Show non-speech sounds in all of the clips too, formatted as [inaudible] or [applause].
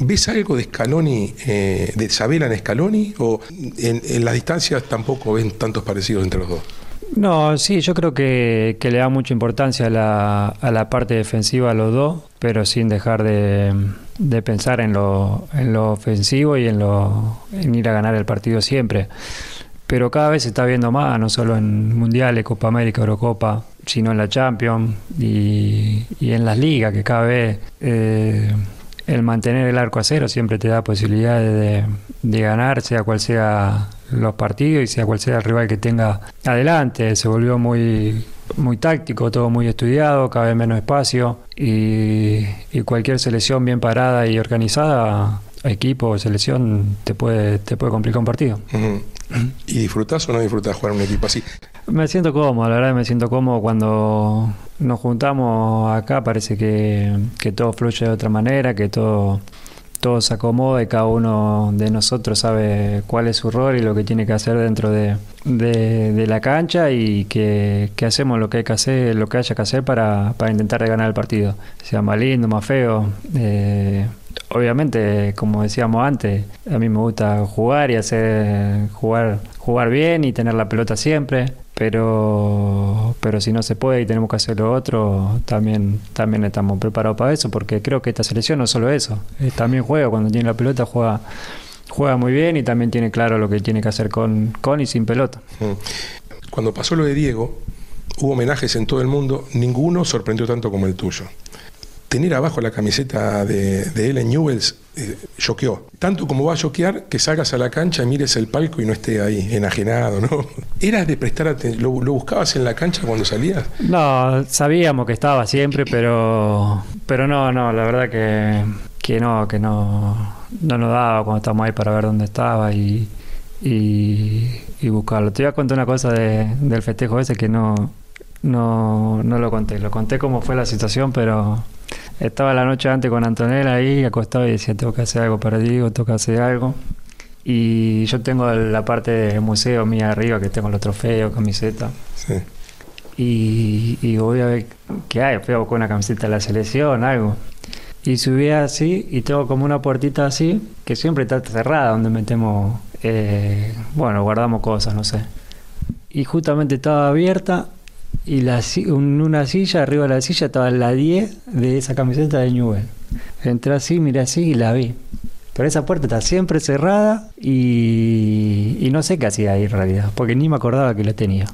¿Ves algo de Scaloni, eh, de Sabela en Scaloni? ¿O en, las distancias tampoco ven tantos parecidos entre los dos? No, sí, yo creo que, que le da mucha importancia a la, a la parte defensiva a los dos, pero sin dejar de, de pensar en lo, en lo ofensivo y en, lo, en ir a ganar el partido siempre. Pero cada vez se está viendo más, no solo en Mundiales, Copa América, Eurocopa, sino en la Champions y, y en las ligas, que cada vez eh, el mantener el arco a cero siempre te da posibilidades de, ganar, sea cual sea los partidos y sea cual sea el rival que tenga adelante. Se volvió muy, muy táctico, todo muy estudiado, cada vez menos espacio y, y cualquier selección bien parada y organizada, equipo o selección, te puede, te puede complicar un partido. ¿Y disfrutás o no disfrutás jugar un equipo así? Me siento cómodo, la verdad me siento cómodo cuando nos juntamos acá, parece que, que todo fluye de otra manera, que todo, todo se acomoda y cada uno de nosotros sabe cuál es su rol y lo que tiene que hacer dentro de, de- la cancha y que, que hacemos lo que hay que hacer, lo que haya que hacer para, para intentar ganar el partido, sea más lindo, más feo. eh, obviamente, como decíamos antes, a mí me gusta jugar y hacer jugar, jugar bien y tener la pelota siempre. Pero, pero si no se puede y tenemos que hacer lo otro, también, también estamos preparados para eso, porque creo que esta selección no es solo eso, eh, también juega, cuando tiene la pelota juega, juega muy bien y también tiene claro lo que tiene que hacer con, con y sin pelota. Cuando pasó lo de Diego, hubo homenajes en todo el mundo, ninguno sorprendió tanto como el tuyo. Tener abajo la camiseta de, de él en Newells eh, choqueó. Tanto como va a choquear que salgas a la cancha mires el palco y no esté ahí, enajenado, ¿no? [laughs] ¿Eras de prestar atención? ¿Lo, lo buscabas en la cancha cuando salías? No, sabíamos que estaba siempre, pero, pero no, no, la verdad que, que no, que no, no nos daba cuando estábamos ahí para ver dónde estaba y, y, y buscarlo. Te voy a contar una cosa de- del festejo ese que no, no, no lo conté. Lo conté cómo fue la situación, pero estaba la noche antes con Antonella ahí acostado y decía, tengo que hacer algo para Diego, tengo que hacer algo. Y yo tengo la parte del museo mía arriba, que tengo los trofeos, camiseta. Sí. Y, y voy a ver qué hay. Fui a buscar una camiseta de la selección, algo. Y subí así y tengo como una puertita así que siempre está cerrada donde metemos, eh, bueno, guardamos cosas, no sé. Y justamente estaba abierta y la, en una silla, arriba de la silla estaba la 10 de esa camiseta de Newell. Entré así, miré así y la vi. Pero esa puerta está siempre cerrada y, y no sé qué hacía ahí en realidad, porque ni me acordaba que la tenía.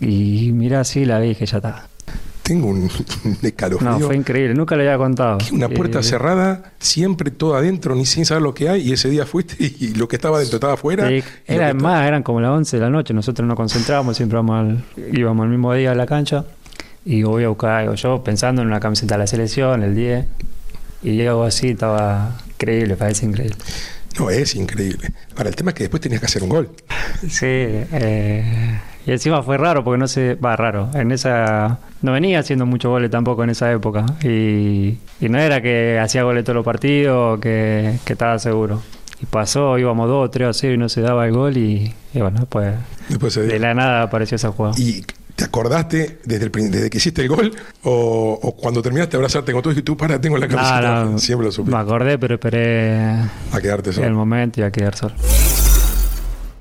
Y miré así y la vi y dije, ya está. Tengo un, un [laughs] escalofrío. No, fue increíble, nunca le había contado. Que Una puerta Eh, cerrada, siempre todo adentro, ni sin saber lo que hay, y ese día fuiste y lo que estaba adentro estaba afuera. Sí, era más, eran como las 11 de la noche, nosotros nos concentrábamos, siempre íbamos al, íbamos el mismo día a la cancha y voy a buscar algo yo pensando en una camiseta de la selección, el 10, y llego así, estaba increíble, parece increíble. No, es increíble. Ahora, el tema es que después tenías que hacer un gol. Sí, eh, y encima fue raro porque no se, va raro, en esa, no venía haciendo muchos goles tampoco en esa época y, y no era que hacía goles todos los partidos, que, que estaba seguro. Y pasó, íbamos 2 o 3 a 0 y no se daba el gol y, y bueno, después Después de la nada apareció esa jugada. ¿Y te acordaste desde, el, desde que hiciste el gol? O, o cuando terminaste de abrazarte con todo y tú, para, tengo la camiseta? No, no, Siempre lo supe. me acordé, pero esperé A quedarte solo. el momento y a quedar solo.